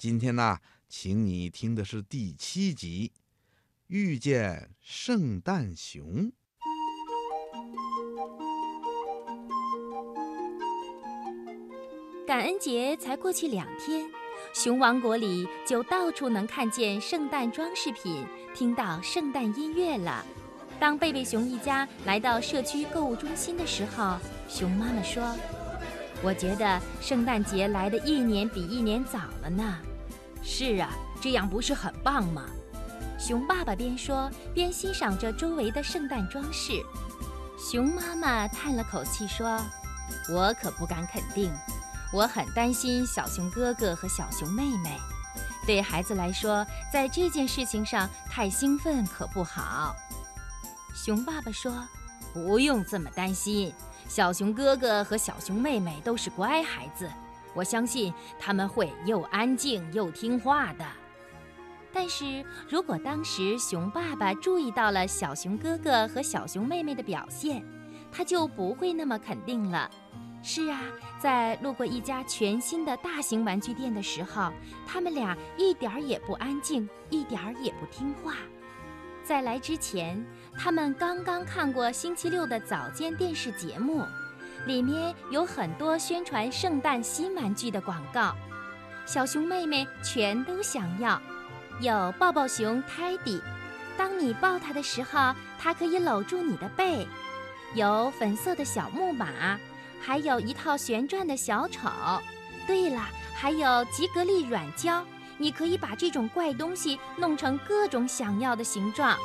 今天呢，请你听的是第七集《遇见圣诞熊》。感恩节才过去两天，熊王国里就到处能看见圣诞装饰品，听到圣诞音乐了。当贝贝熊一家来到社区购物中心的时候，熊妈妈说：“我觉得圣诞节来的一年比一年早了呢。”“是啊，这样不是很棒吗？”熊爸爸边说边欣赏着周围的圣诞装饰。熊妈妈叹了口气说：“我可不敢肯定，我很担心小熊哥哥和小熊妹妹。对孩子来说，在这件事情上太兴奋可不好。”熊爸爸说：“不用这么担心，小熊哥哥和小熊妹妹都是乖孩子，我相信他们会又安静又听话的。”但是如果当时熊爸爸注意到了小熊哥哥和小熊妹妹的表现，他就不会那么肯定了。是啊，在路过一家全新的大型玩具店的时候，他们俩一点儿也不安静，一点儿也不听话。在来之前，他们刚刚看过星期六的早间电视节目，里面有很多宣传圣诞新玩具的广告，小熊妹妹全都想要。有抱抱熊泰迪，当你抱它的时候，它可以搂住你的背；有粉色的小木马，还有一套旋转的小丑。对了，还有吉格力软胶。你可以把这种怪东西弄成各种想要的形状，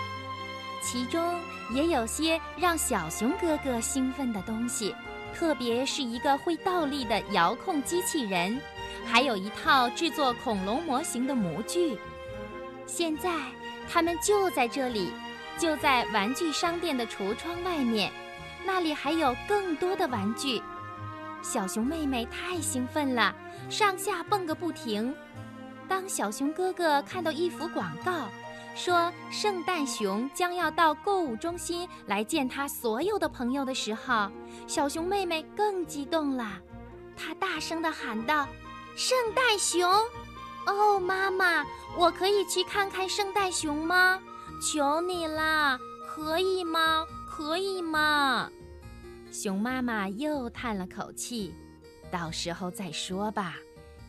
其中也有些让小熊哥哥兴奋的东西，特别是一个会倒立的遥控机器人，还有一套制作恐龙模型的模具。现在他们就在这里，就在玩具商店的橱窗外面，那里还有更多的玩具。小熊妹妹太兴奋了，上下蹦个不停。当小熊哥哥看到一幅广告，说圣诞熊将要到购物中心来见他所有的朋友的时候，小熊妹妹更激动了。她大声地喊道：“圣诞熊！哦，妈妈，我可以去看看圣诞熊吗？求你啦，可以吗？可以吗？”熊妈妈又叹了口气：“到时候再说吧。”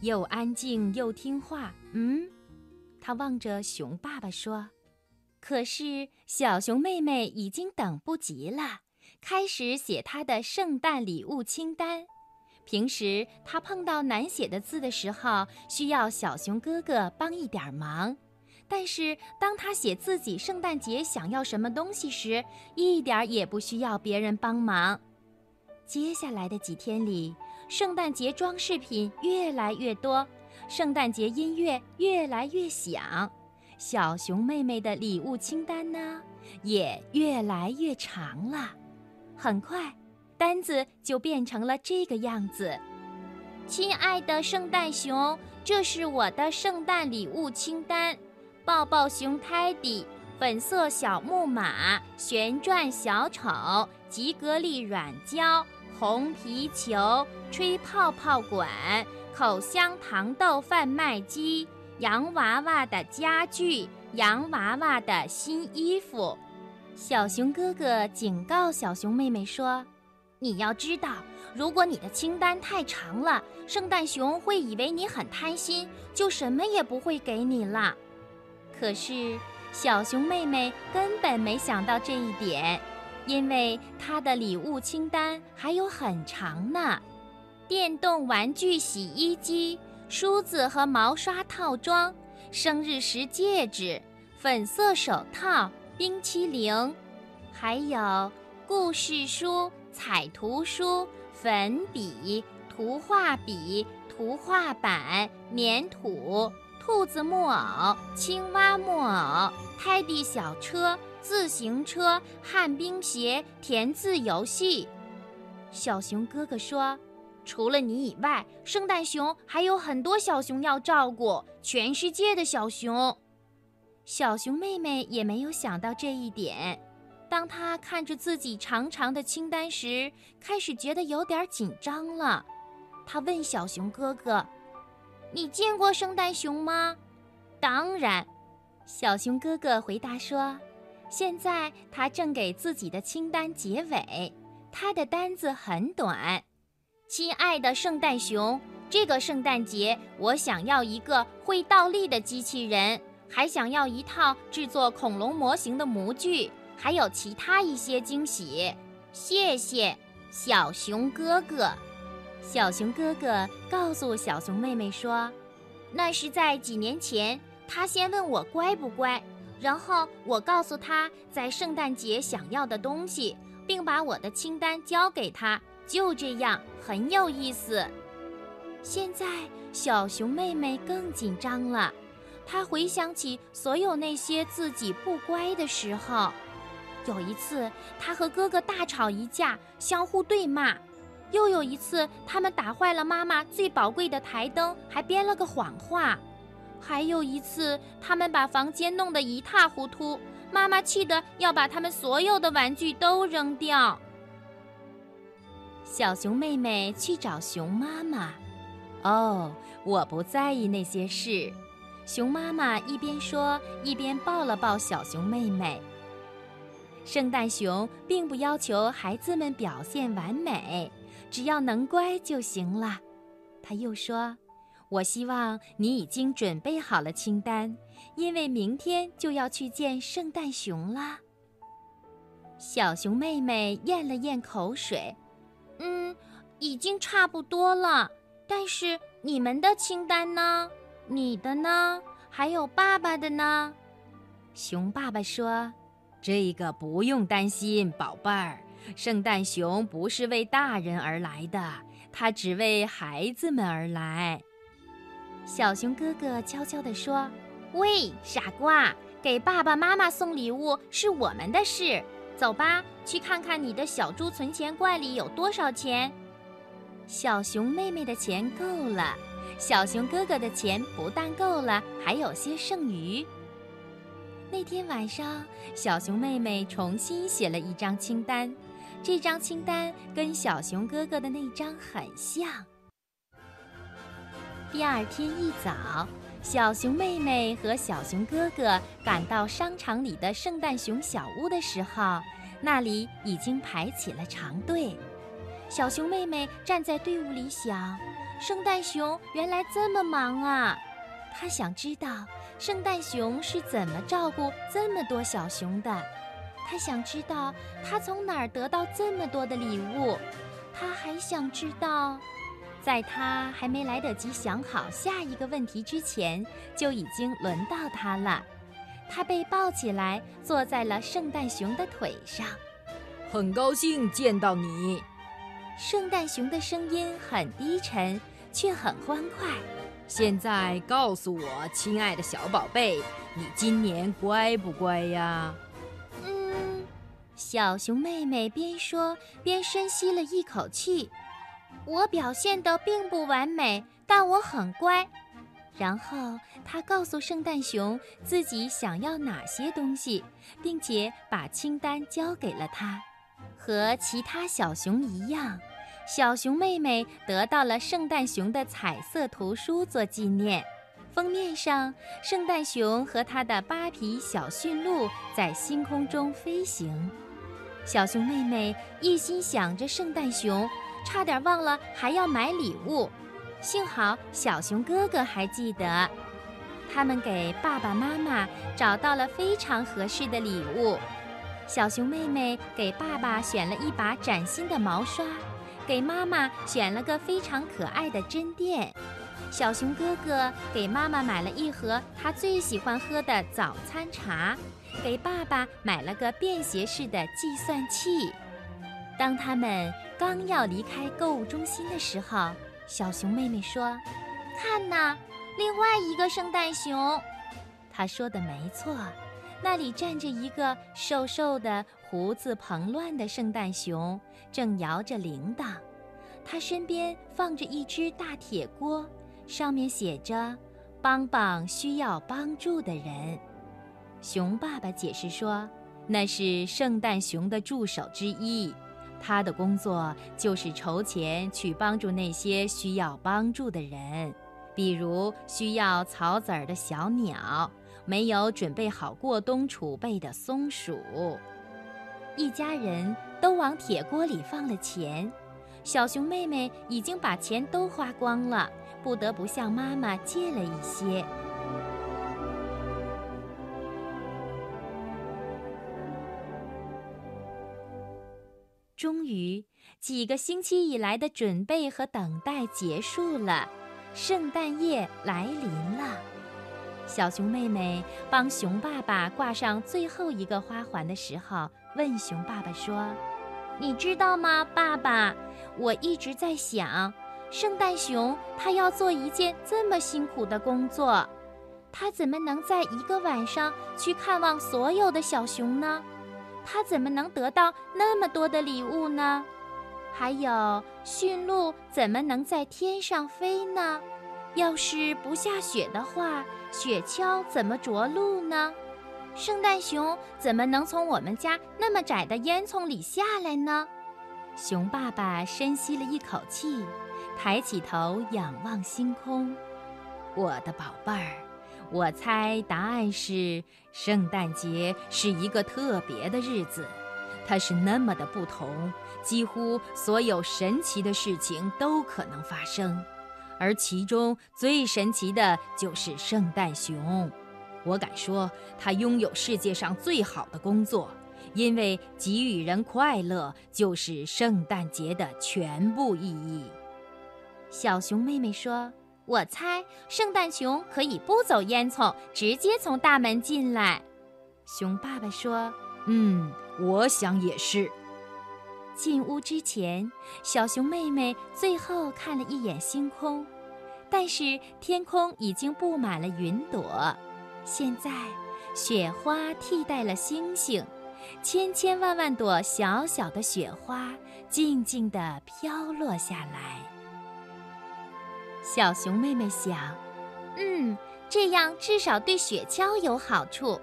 又安静又听话，嗯，他望着熊爸爸说：“可是小熊妹妹已经等不及了，开始写她的圣诞礼物清单。平时她碰到难写的字的时候，需要小熊哥哥帮一点忙；但是当她写自己圣诞节想要什么东西时，一点也不需要别人帮忙。接下来的几天里。”圣诞节装饰品越来越多，圣诞节音乐越来越响，小熊妹妹的礼物清单呢也越来越长了。很快，单子就变成了这个样子：亲爱的圣诞熊，这是我的圣诞礼物清单，抱抱熊泰迪、粉色小木马、旋转小丑、吉格力软胶。红皮球、吹泡泡管、口香糖豆贩卖机、洋娃娃的家具、洋娃娃的新衣服。小熊哥哥警告小熊妹妹说：“你要知道，如果你的清单太长了，圣诞熊会以为你很贪心，就什么也不会给你了。”可是，小熊妹妹根本没想到这一点。因为她的礼物清单还有很长呢，电动玩具洗衣机、梳子和毛刷套装、生日时戒指、粉色手套、冰淇淋，还有故事书、彩图书、粉笔、图画笔、图画板、粘土、兔子木偶、青蛙木偶、泰迪小车。自行车、旱冰鞋、填字游戏。小熊哥哥说：“除了你以外，圣诞熊还有很多小熊要照顾，全世界的小熊。”小熊妹妹也没有想到这一点。当她看着自己长长的清单时，开始觉得有点紧张了。她问小熊哥哥：“你见过圣诞熊吗？当然，小熊哥哥回答说。现在他正给自己的清单结尾，他的单子很短。亲爱的圣诞熊，这个圣诞节我想要一个会倒立的机器人，还想要一套制作恐龙模型的模具，还有其他一些惊喜。谢谢，小熊哥哥。小熊哥哥告诉小熊妹妹说：“那是在几年前，他先问我乖不乖。”然后我告诉他在圣诞节想要的东西，并把我的清单交给他。就这样，很有意思。现在小熊妹妹更紧张了，她回想起所有那些自己不乖的时候。有一次，她和哥哥大吵一架，相互对骂；又有一次，他们打坏了妈妈最宝贵的台灯，还编了个谎话。还有一次，他们把房间弄得一塌糊涂，妈妈气得要把他们所有的玩具都扔掉。小熊妹妹去找熊妈妈。哦，我不在意那些事。熊妈妈一边说，一边抱了抱小熊妹妹。圣诞熊并不要求孩子们表现完美，只要能乖就行了。他又说。我希望你已经准备好了清单，因为明天就要去见圣诞熊啦。小熊妹妹咽了咽口水，嗯，已经差不多了。但是你们的清单呢？你的呢？还有爸爸的呢？熊爸爸说：“这个不用担心，宝贝儿。圣诞熊不是为大人而来的，它只为孩子们而来。”小熊哥哥悄悄地说：“喂，傻瓜，给爸爸妈妈送礼物是我们的事。走吧，去看看你的小猪存钱罐里有多少钱。小熊妹妹的钱够了，小熊哥哥的钱不但够了，还有些剩余。那天晚上，小熊妹妹重新写了一张清单，这张清单跟小熊哥哥的那张很像。”第二天一早，小熊妹妹和小熊哥哥赶到商场里的圣诞熊小屋的时候，那里已经排起了长队。小熊妹妹站在队伍里想：圣诞熊原来这么忙啊！她想知道圣诞熊是怎么照顾这么多小熊的。她想知道他从哪儿得到这么多的礼物。她还想知道。在他还没来得及想好下一个问题之前，就已经轮到他了。他被抱起来，坐在了圣诞熊的腿上。很高兴见到你。圣诞熊的声音很低沉，却很欢快。现在告诉我，亲爱的小宝贝，你今年乖不乖呀？嗯，小熊妹妹边说边深吸了一口气。我表现得并不完美，但我很乖。然后他告诉圣诞熊自己想要哪些东西，并且把清单交给了他。和其他小熊一样，小熊妹妹得到了圣诞熊的彩色图书做纪念。封面上，圣诞熊和他的八匹小驯鹿在星空中飞行。小熊妹妹一心想着圣诞熊。差点忘了还要买礼物，幸好小熊哥哥还记得，他们给爸爸妈妈找到了非常合适的礼物。小熊妹妹给爸爸选了一把崭新的毛刷，给妈妈选了个非常可爱的针垫。小熊哥哥给妈妈买了一盒他最喜欢喝的早餐茶，给爸爸买了个便携式的计算器。当他们。刚要离开购物中心的时候，小熊妹妹说：“看呐，另外一个圣诞熊。”她说的没错，那里站着一个瘦瘦的、胡子蓬乱的圣诞熊，正摇着铃铛。他身边放着一只大铁锅，上面写着：“帮帮需要帮助的人。”熊爸爸解释说：“那是圣诞熊的助手之一。”他的工作就是筹钱去帮助那些需要帮助的人。比如需要草籽儿的小鸟，没有准备好过冬储备的松鼠。一家人都往铁锅里放了钱，小熊妹妹已经把钱都花光了，不得不向妈妈借了一些。于，几个星期以来的准备和等待结束了。圣诞夜来临了，小熊妹妹帮熊爸爸挂上最后一个花环的时候，问熊爸爸说：“你知道吗，爸爸？我一直在想，圣诞熊它要做一件这么辛苦的工作，它怎么能在一个晚上去看望所有的小熊呢？它怎么能得到那么多的礼物呢？”还有驯鹿怎么能在天上飞呢？要是不下雪的话，雪橇怎么着陆呢？圣诞熊怎么能从我们家那么窄的烟囱里下来呢？熊爸爸深吸了一口气，抬起头仰望星空。我的宝贝儿，我猜答案是圣诞节是一个特别的日子。它是那么的不同，几乎所有神奇的事情都可能发生，而其中最神奇的就是圣诞熊。我敢说，它拥有世界上最好的工作，因为给予人快乐就是圣诞节的全部意义。小熊妹妹说：“我猜圣诞熊可以不走烟囱，直接从大门进来。”熊爸爸说：“嗯。”我想也是。进屋之前，小熊妹妹最后看了一眼星空，但是天空已经布满了云朵。现在，雪花替代了星星，千千万万朵小小的雪花静静地飘落下来。小熊妹妹想：“嗯，这样至少对雪橇有好处。”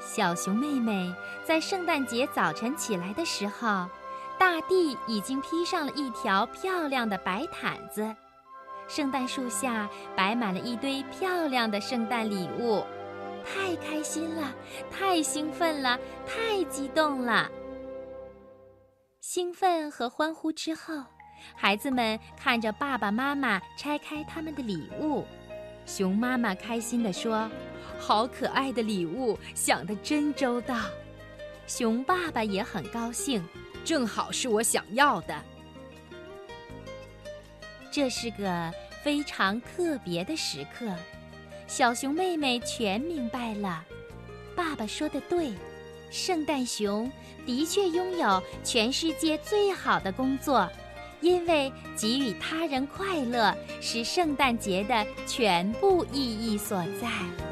小熊妹妹在圣诞节早晨起来的时候，大地已经披上了一条漂亮的白毯子，圣诞树下摆满了一堆漂亮的圣诞礼物，太开心了，太兴奋了，太激动了！兴奋和欢呼之后，孩子们看着爸爸妈妈拆开他们的礼物，熊妈妈开心地说。好可爱的礼物，想得真周到。熊爸爸也很高兴，正好是我想要的。这是个非常特别的时刻，小熊妹妹全明白了。爸爸说的对，圣诞熊的确拥有全世界最好的工作，因为给予他人快乐是圣诞节的全部意义所在。